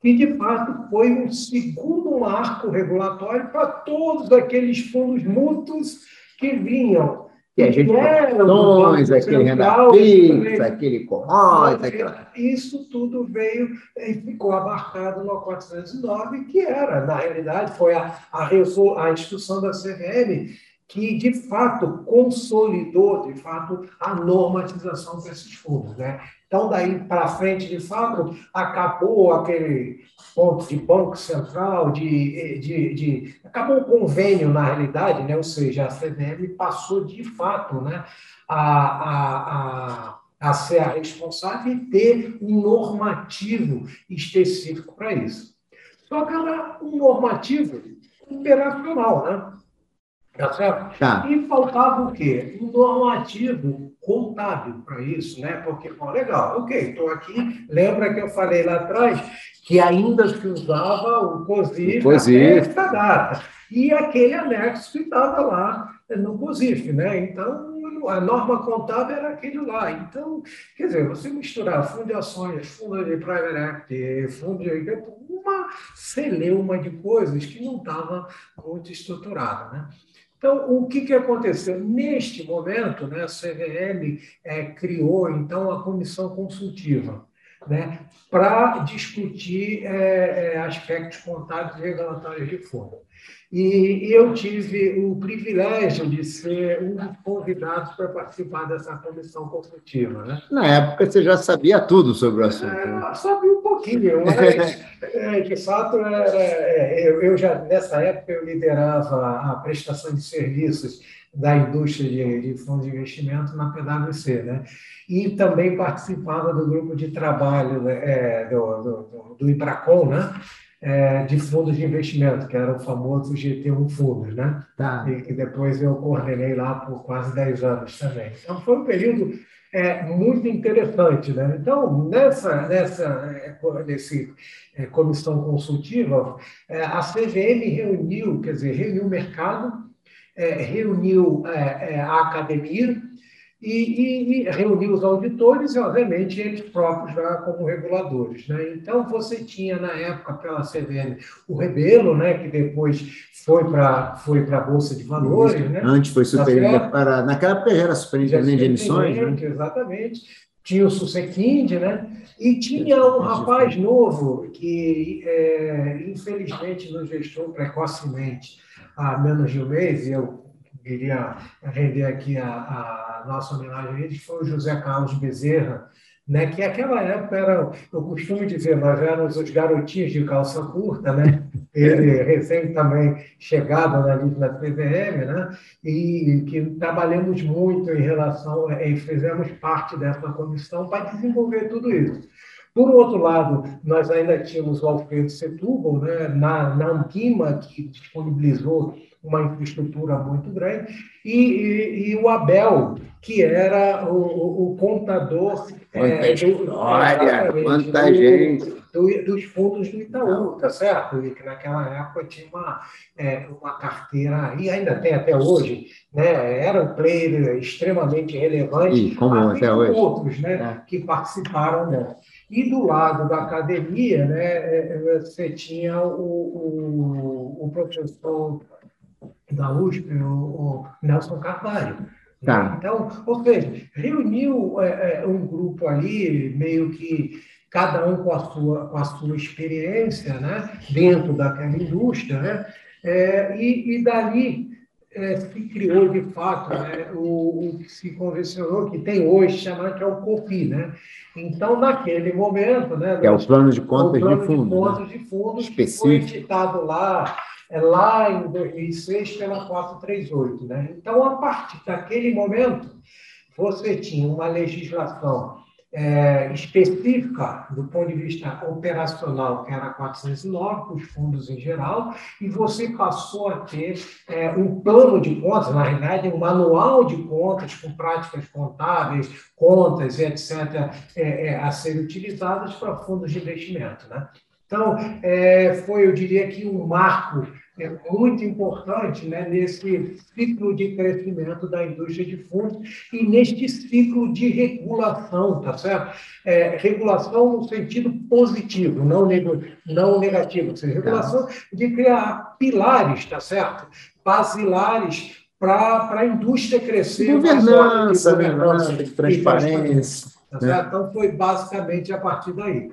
que, de fato, foi um segundo marco regulatório para todos aqueles fundos mútuos que vinham que a gente ações, aquele renda fixa, aquele commodities, aquela... Isso tudo veio e ficou abarcado no 409, que era, na realidade, foi a, a, a instrução da CVM que, de fato, consolidou, de fato, a normatização desses fundos. Né? Então, daí para frente, de fato, acabou aquele ponto de Banco Central, de, de, de, acabou o convênio, na realidade, né? ou seja, a CVM passou, de fato, né? a, a, a a ser a responsável e ter um normativo específico para isso. Só que era um normativo operacional, né? Tá certo? Tá. E faltava o quê? Um normativo contábil para isso, né? Porque, bom, legal, ok, estou aqui. Lembra que eu falei lá atrás que ainda se usava o COSIF, até esta data. E aquele anexo que estava lá no COSIF, né? Então, a norma contábil era aquele lá. Então, quer dizer, você misturar fundo de ações, fundo de private equity, fundo de uma celeuma de coisas que não estava muito estruturada, né? Então, o que, que aconteceu? Neste momento, né, a CVM é, criou, então, a comissão consultiva né, para discutir é, é, aspectos contábeis e regulatórios de fundo. E eu tive o privilégio de ser um dos convidados para participar dessa comissão consultiva. Né? Na época, você já sabia tudo sobre o assunto. É, né? sabia um pouquinho, mas, <laughs> é, de fato, era, é, eu, eu, já, nessa época, eu liderava a prestação de serviços da indústria de, de fundos de investimento na PwC, né? E também participava do grupo de trabalho né, é, do, do, do IBRACON, né? É, de fundos de investimento, que era o famoso GT1 Fundos, né? Tá. E que depois eu coordenei lá por quase 10 anos também. Então, foi um período é, muito interessante, né? Então, nessa, nessa é, nesse, é, comissão consultiva, é, a CVM reuniu, quer dizer, reuniu o mercado, é, reuniu a academia, e, e, e reunir os auditores e, obviamente, eles próprios já como reguladores. Né? Então, você tinha, na época, pela CVM, o Rebelo, né, que depois foi para foi a Bolsa de Valores. Né? Antes foi superintendente, para, naquela época era superintendente de emissões. Né? Exatamente. Tinha o Susequind, né? E tinha um rapaz novo que, é, infelizmente, nos gestou precocemente há menos de um mês, e eu queria render aqui a, a nossa homenagem a ele, que foi o José Carlos Bezerra, né, que naquela época era, eu costumo dizer, nós éramos os garotinhos de calça curta, né? Ele <laughs> recém também chegado na, na TVM, né? E que trabalhamos muito em relação, e fizemos parte dessa comissão para desenvolver tudo isso. Por outro lado, nós ainda tínhamos o Alfredo Setúbal, né, na, na Ampima, que disponibilizou uma infraestrutura muito grande, e, e, e o Abel, que era o, o contador. Quanta é, história, do, quanta do, gente. Do, dos fundos do Itaú, tá certo? E que naquela época tinha uma, é, uma carteira, e ainda tem até hoje, né? era um player extremamente relevante. E como até hoje. outros né? É. que participaram dela. E do lado da academia, né, é, é, você tinha o, o, o professor da USP, o, o Nelson Carvalho. Tá. Então, ou seja, reuniu é, é, um grupo ali, meio que cada um com a sua, com a sua experiência né, dentro daquela indústria, né, é, e, e dali é, se criou de fato né, o, o, que se convencionou, que tem hoje, chamado que é o COFI. Né? Então, naquele momento. Né, é o plano de contas plano de fundo. De contas né? de fundos, Específico. foi editado lá é lá em 2006 pela 438. Né? Então, a partir daquele momento, você tinha uma legislação é, específica do ponto de vista operacional, que era a 409, os fundos em geral, e você passou a ter é, um plano de contas, na realidade, um manual de contas com práticas contábeis, contas, etc., é, é, a serem utilizadas para fundos de investimento. Né? Então, é, foi, eu diria que, um marco é muito importante né, nesse ciclo de crescimento da indústria de fundos e neste ciclo de regulação, tá certo? É, regulação no sentido positivo, não, não negativo, seja, regulação de criar pilares, tá certo? Basilares para a indústria crescer. Governança, de governança, de transparência. Tá né? Então, foi basicamente a partir daí.